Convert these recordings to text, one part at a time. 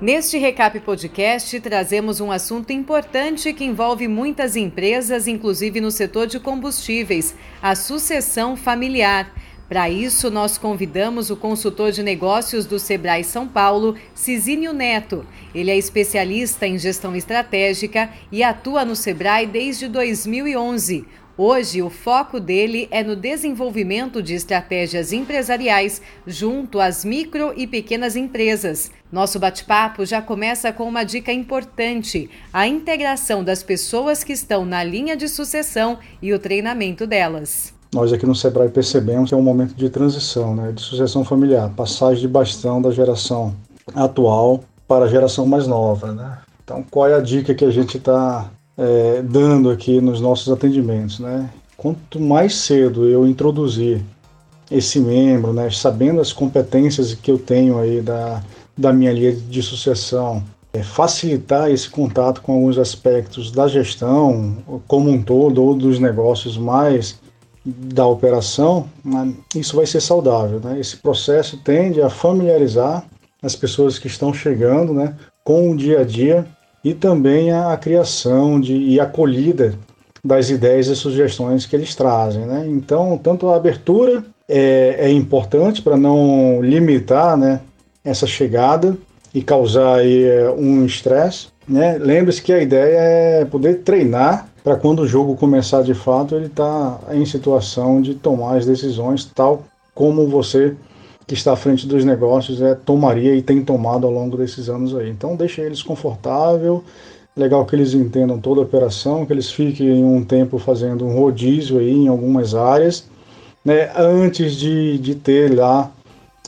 Neste Recap Podcast, trazemos um assunto importante que envolve muitas empresas, inclusive no setor de combustíveis: a sucessão familiar. Para isso, nós convidamos o consultor de negócios do Sebrae São Paulo, Cisínio Neto. Ele é especialista em gestão estratégica e atua no Sebrae desde 2011. Hoje, o foco dele é no desenvolvimento de estratégias empresariais junto às micro e pequenas empresas. Nosso bate-papo já começa com uma dica importante: a integração das pessoas que estão na linha de sucessão e o treinamento delas. Nós aqui no Sebrae percebemos que é um momento de transição, né, de sucessão familiar, passagem de bastão da geração atual para a geração mais nova. Né? Então, qual é a dica que a gente está é, dando aqui nos nossos atendimentos, né? Quanto mais cedo eu introduzir esse membro, né, sabendo as competências que eu tenho aí da, da minha linha de sucessão, é, facilitar esse contato com alguns aspectos da gestão como um todo ou dos negócios mais da operação, né, isso vai ser saudável. Né? Esse processo tende a familiarizar as pessoas que estão chegando né, com o dia a dia e também a, criação de, e acolhida das ideias e sugestões que eles trazem. Né? Então, tanto a abertura é, é importante para não limitar né, essa chegada e causar aí, é, um estresse. Né? Lembre-se que a ideia é poder treinar para quando o jogo começar de fato, ele está em situação de tomar as decisões tal como você que está à frente dos negócios é, tomaria e tem tomado ao longo desses anos aí. Então deixe eles confortável, legal que eles entendam toda a operação, que eles fiquem um tempo fazendo um rodízio aí em algumas áreas, né, antes de, de ter lá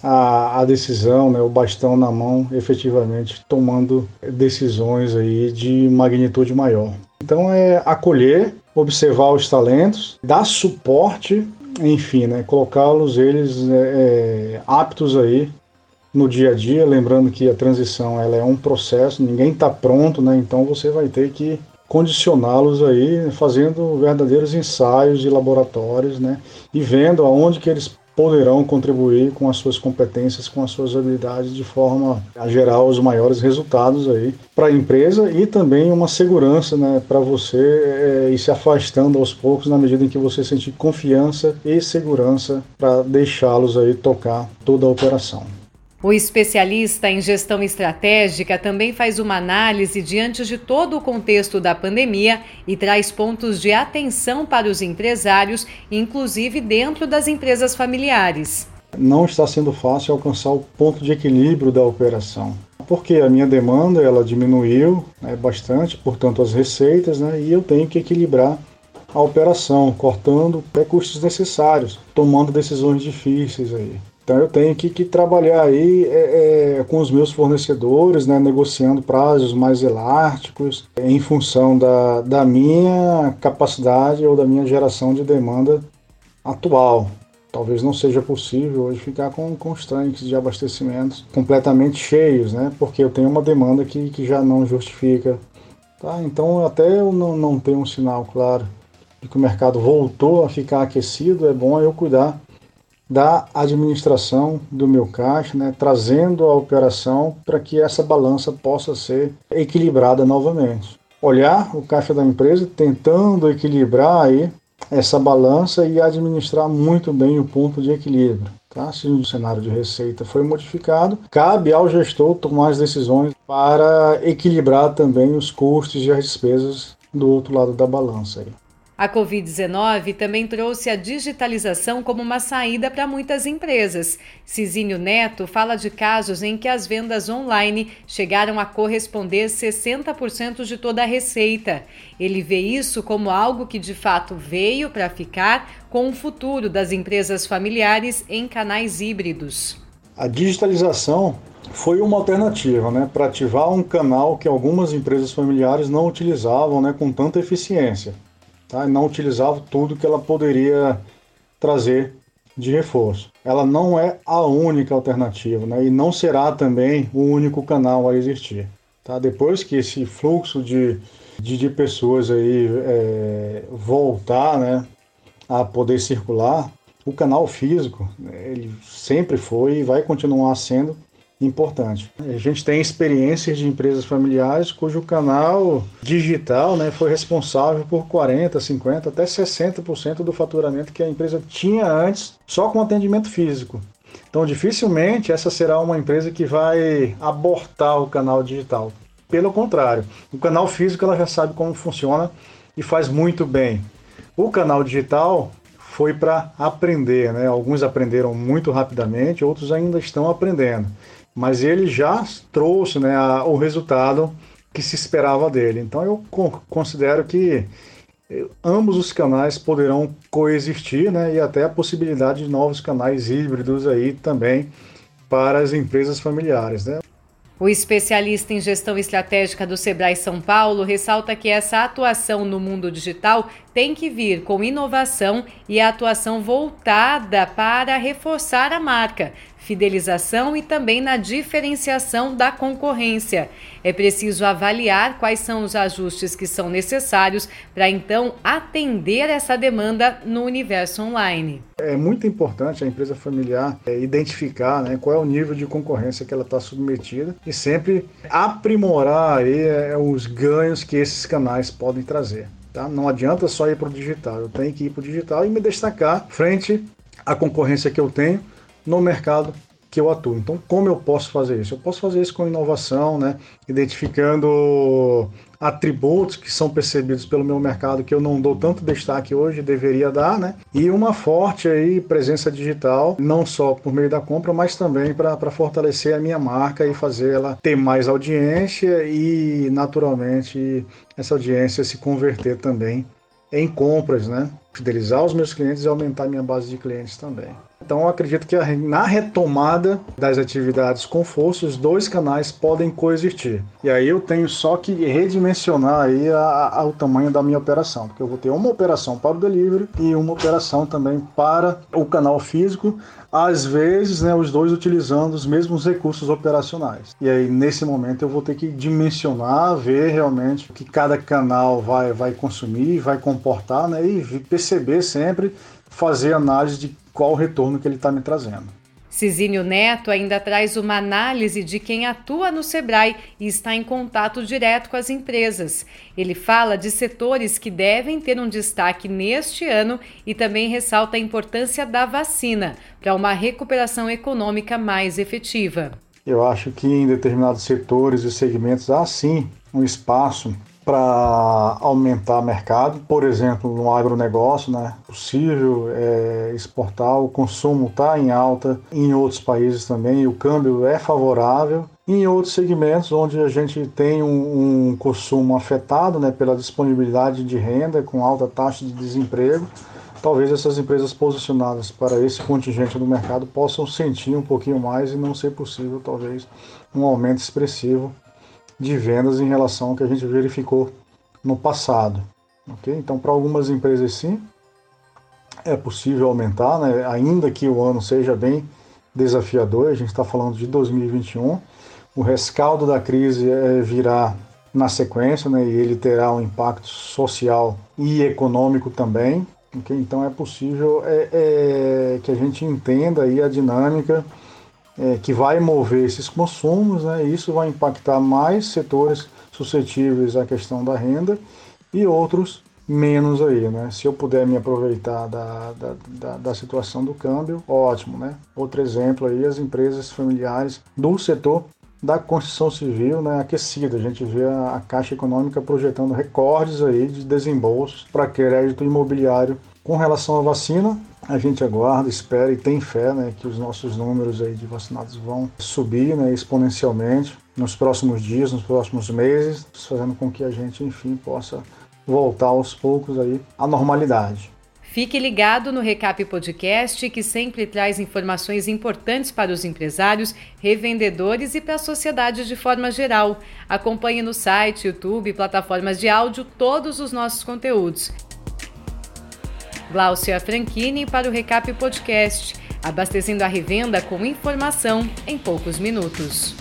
a, a decisão, né, o bastão na mão, efetivamente tomando decisões aí de magnitude maior. Então é acolher, observar os talentos, dar suporte enfim, né, colocá-los eles é, é, aptos aí no dia a dia, lembrando que a transição ela é um processo, ninguém está pronto, né, então você vai ter que condicioná-los aí, fazendo verdadeiros ensaios de laboratórios, né, e vendo aonde que eles poderão contribuir com as suas competências, com as suas habilidades, de forma a gerar os maiores resultados aí para a empresa e também uma segurança né, para você é, ir se afastando aos poucos na medida em que você sentir confiança e segurança para deixá-los aí tocar toda a operação. O especialista em gestão estratégica também faz uma análise diante de todo o contexto da pandemia e traz pontos de atenção para os empresários, inclusive dentro das empresas familiares. Não está sendo fácil alcançar o ponto de equilíbrio da operação, porque a minha demanda ela diminuiu né, bastante, portanto as receitas, né, e eu tenho que equilibrar a operação, cortando recursos necessários, tomando decisões difíceis aí. Então eu tenho que, que trabalhar aí é, é, com os meus fornecedores, né, negociando prazos mais elásticos em função da, da minha capacidade ou da minha geração de demanda atual. Talvez não seja possível hoje ficar com, com os tanques de abastecimentos completamente cheios, né? Porque eu tenho uma demanda que, que já não justifica. Tá? Então até eu não, não tenho um sinal claro de que o mercado voltou a ficar aquecido, é bom eu cuidar da administração do meu caixa, né, trazendo a operação para que essa balança possa ser equilibrada novamente. Olhar o caixa da empresa, tentando equilibrar aí essa balança e administrar muito bem o ponto de equilíbrio. Tá? Se o cenário de receita foi modificado, cabe ao gestor tomar as decisões para equilibrar também os custos e as despesas do outro lado da balança. Aí. A Covid-19 também trouxe a digitalização como uma saída para muitas empresas. Cisínio Neto fala de casos em que as vendas online chegaram a corresponder 60% de toda a receita. Ele vê isso como algo que de fato veio para ficar com o futuro das empresas familiares em canais híbridos. A digitalização foi uma alternativa né, para ativar um canal que algumas empresas familiares não utilizavam né, com tanta eficiência tá? não utilizava tudo que ela poderia trazer de reforço. Ela não é a única alternativa né? e não será também o único canal a existir. Tá? Depois que esse fluxo de, de, de pessoas aí é, voltar né, a poder circular, o canal físico ele sempre foi e vai continuar sendo importante. A gente tem experiências de empresas familiares cujo canal digital né, foi responsável por 40%, 50%, até 60% do faturamento que a empresa tinha antes, só com atendimento físico. Então, dificilmente essa será uma empresa que vai abortar o canal digital. Pelo contrário, o canal físico ela já sabe como funciona e faz muito bem. O canal digital foi para aprender, né? Alguns aprenderam muito rapidamente, outros ainda estão aprendendo mas ele já trouxe né, a, o resultado que se esperava dele. Então eu considero que eh, ambos os canais poderão coexistir, né, e até a possibilidade de novos canais híbridos aí também para as empresas familiares, né. O especialista em gestão estratégica do Sebrae São Paulo ressalta que essa atuação no mundo digital tem que vir com inovação e atuação voltada para reforçar a marca, fidelização e também na diferenciação da concorrência. É preciso avaliar quais são os ajustes que são necessários para então atender essa demanda no universo online. É muito importante a empresa familiar é, identificar né, qual é o nível de concorrência que ela está submetida e sempre aprimorar aí, é, os ganhos que esses canais podem trazer. Tá? Não adianta só ir para o digital, eu tenho que ir para o digital e me destacar frente à concorrência que eu tenho no mercado que eu atuo. Então, como eu posso fazer isso? Eu posso fazer isso com inovação, né? identificando atributos que são percebidos pelo meu mercado que eu não dou tanto destaque hoje, deveria dar, né? E uma forte aí presença digital, não só por meio da compra, mas também para fortalecer a minha marca e fazer ela ter mais audiência e, naturalmente, essa audiência se converter também em compras, né? Fidelizar os meus clientes e aumentar minha base de clientes também. Então, acredito que na retomada das atividades com força, os dois canais podem coexistir. E aí eu tenho só que redimensionar aí a, a, o tamanho da minha operação, porque eu vou ter uma operação para o delivery e uma operação também para o canal físico, às vezes, né, os dois utilizando os mesmos recursos operacionais. E aí, nesse momento, eu vou ter que dimensionar, ver realmente o que cada canal vai, vai consumir, vai comportar, né, e perceber sempre, fazer análise de qual o retorno que ele está me trazendo. Cisínio Neto ainda traz uma análise de quem atua no Sebrae e está em contato direto com as empresas. Ele fala de setores que devem ter um destaque neste ano e também ressalta a importância da vacina para uma recuperação econômica mais efetiva. Eu acho que em determinados setores e segmentos há sim um espaço para aumentar mercado, por exemplo, no agronegócio, né? Possível é, exportar, o consumo está em alta em outros países também, o câmbio é favorável. Em outros segmentos, onde a gente tem um, um consumo afetado né, pela disponibilidade de renda, com alta taxa de desemprego, talvez essas empresas posicionadas para esse contingente do mercado possam sentir um pouquinho mais e não ser possível, talvez, um aumento expressivo de vendas em relação ao que a gente verificou no passado. Okay? Então, para algumas empresas, sim, é possível aumentar, né? ainda que o ano seja bem desafiador. A gente está falando de 2021. O rescaldo da crise é, virá na sequência, né? e ele terá um impacto social e econômico também. Okay? Então, é possível é, é, que a gente entenda aí a dinâmica é, que vai mover esses consumos, né? Isso vai impactar mais setores suscetíveis à questão da renda e outros menos aí, né? Se eu puder me aproveitar da, da, da, da, situação do câmbio, ótimo, né? Outro exemplo aí, as empresas familiares do setor da construção civil, né, aquecida. A gente vê a, a Caixa Econômica projetando recordes aí de desembolsos para crédito imobiliário com relação à vacina, a gente aguarda, espera e tem fé né, que os nossos números aí de vacinados vão subir né, exponencialmente nos próximos dias, nos próximos meses, fazendo com que a gente, enfim, possa voltar aos poucos aí à normalidade. Fique ligado no Recap Podcast, que sempre traz informações importantes para os empresários, revendedores e para a sociedade de forma geral. Acompanhe no site, YouTube, plataformas de áudio todos os nossos conteúdos. Glaucia Franchini para o Recap Podcast, abastecendo a revenda com informação em poucos minutos.